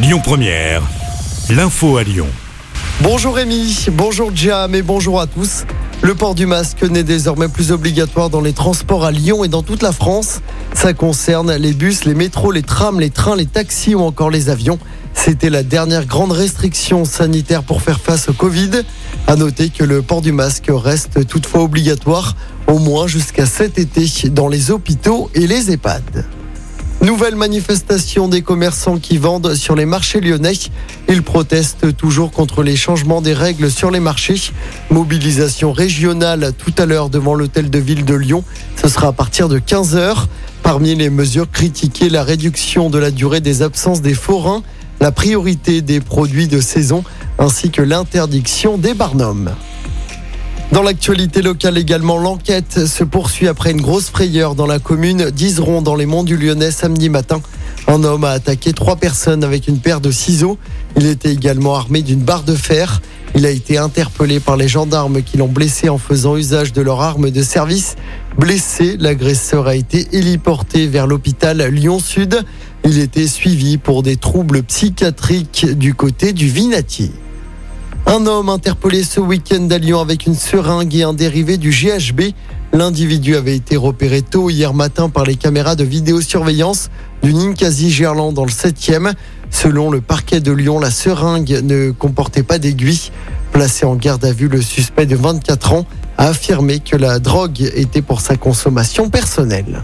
Lyon Première, l'info à Lyon. Bonjour Rémi, bonjour Jam et bonjour à tous. Le port du masque n'est désormais plus obligatoire dans les transports à Lyon et dans toute la France. Ça concerne les bus, les métros, les trams, les trains, les taxis ou encore les avions. C'était la dernière grande restriction sanitaire pour faire face au Covid. À noter que le port du masque reste toutefois obligatoire, au moins jusqu'à cet été, dans les hôpitaux et les EHPAD. Nouvelle manifestation des commerçants qui vendent sur les marchés lyonnais. Ils protestent toujours contre les changements des règles sur les marchés. Mobilisation régionale tout à l'heure devant l'hôtel de ville de Lyon. Ce sera à partir de 15h. Parmi les mesures critiquées, la réduction de la durée des absences des forains, la priorité des produits de saison ainsi que l'interdiction des barnums. Dans l'actualité locale également, l'enquête se poursuit après une grosse frayeur dans la commune d'Iseron dans les monts du Lyonnais samedi matin. Un homme a attaqué trois personnes avec une paire de ciseaux. Il était également armé d'une barre de fer. Il a été interpellé par les gendarmes qui l'ont blessé en faisant usage de leur arme de service. Blessé, l'agresseur a été héliporté vers l'hôpital Lyon-Sud. Il était suivi pour des troubles psychiatriques du côté du Vinatier. Un homme interpellé ce week-end à Lyon avec une seringue et un dérivé du GHB. L'individu avait été repéré tôt hier matin par les caméras de vidéosurveillance du Ninkasi Gerland dans le 7e. Selon le parquet de Lyon, la seringue ne comportait pas d'aiguille. Placé en garde à vue, le suspect de 24 ans a affirmé que la drogue était pour sa consommation personnelle.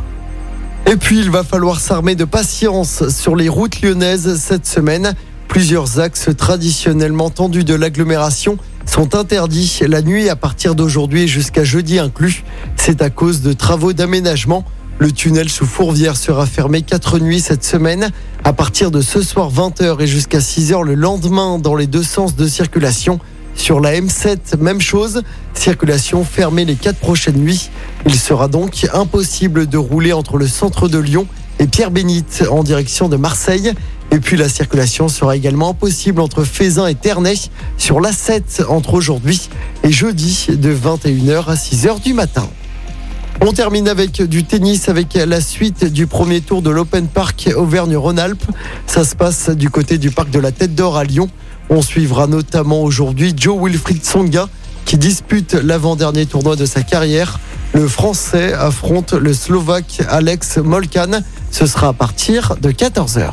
Et puis, il va falloir s'armer de patience sur les routes lyonnaises cette semaine. Plusieurs axes traditionnellement tendus de l'agglomération sont interdits la nuit à partir d'aujourd'hui jusqu'à jeudi inclus. C'est à cause de travaux d'aménagement. Le tunnel sous Fourvière sera fermé quatre nuits cette semaine, à partir de ce soir 20h et jusqu'à 6h le lendemain dans les deux sens de circulation. Sur la M7, même chose, circulation fermée les quatre prochaines nuits. Il sera donc impossible de rouler entre le centre de Lyon et Pierre Bénite en direction de Marseille. Et puis la circulation sera également impossible entre Fézin et Ternay sur l'A7 entre aujourd'hui et jeudi de 21h à 6h du matin. On termine avec du tennis avec la suite du premier tour de l'Open Park Auvergne-Rhône-Alpes. Ça se passe du côté du parc de la Tête d'Or à Lyon. On suivra notamment aujourd'hui Joe Wilfried Songa qui dispute l'avant-dernier tournoi de sa carrière. Le Français affronte le Slovaque Alex Molkan. Ce sera à partir de 14h.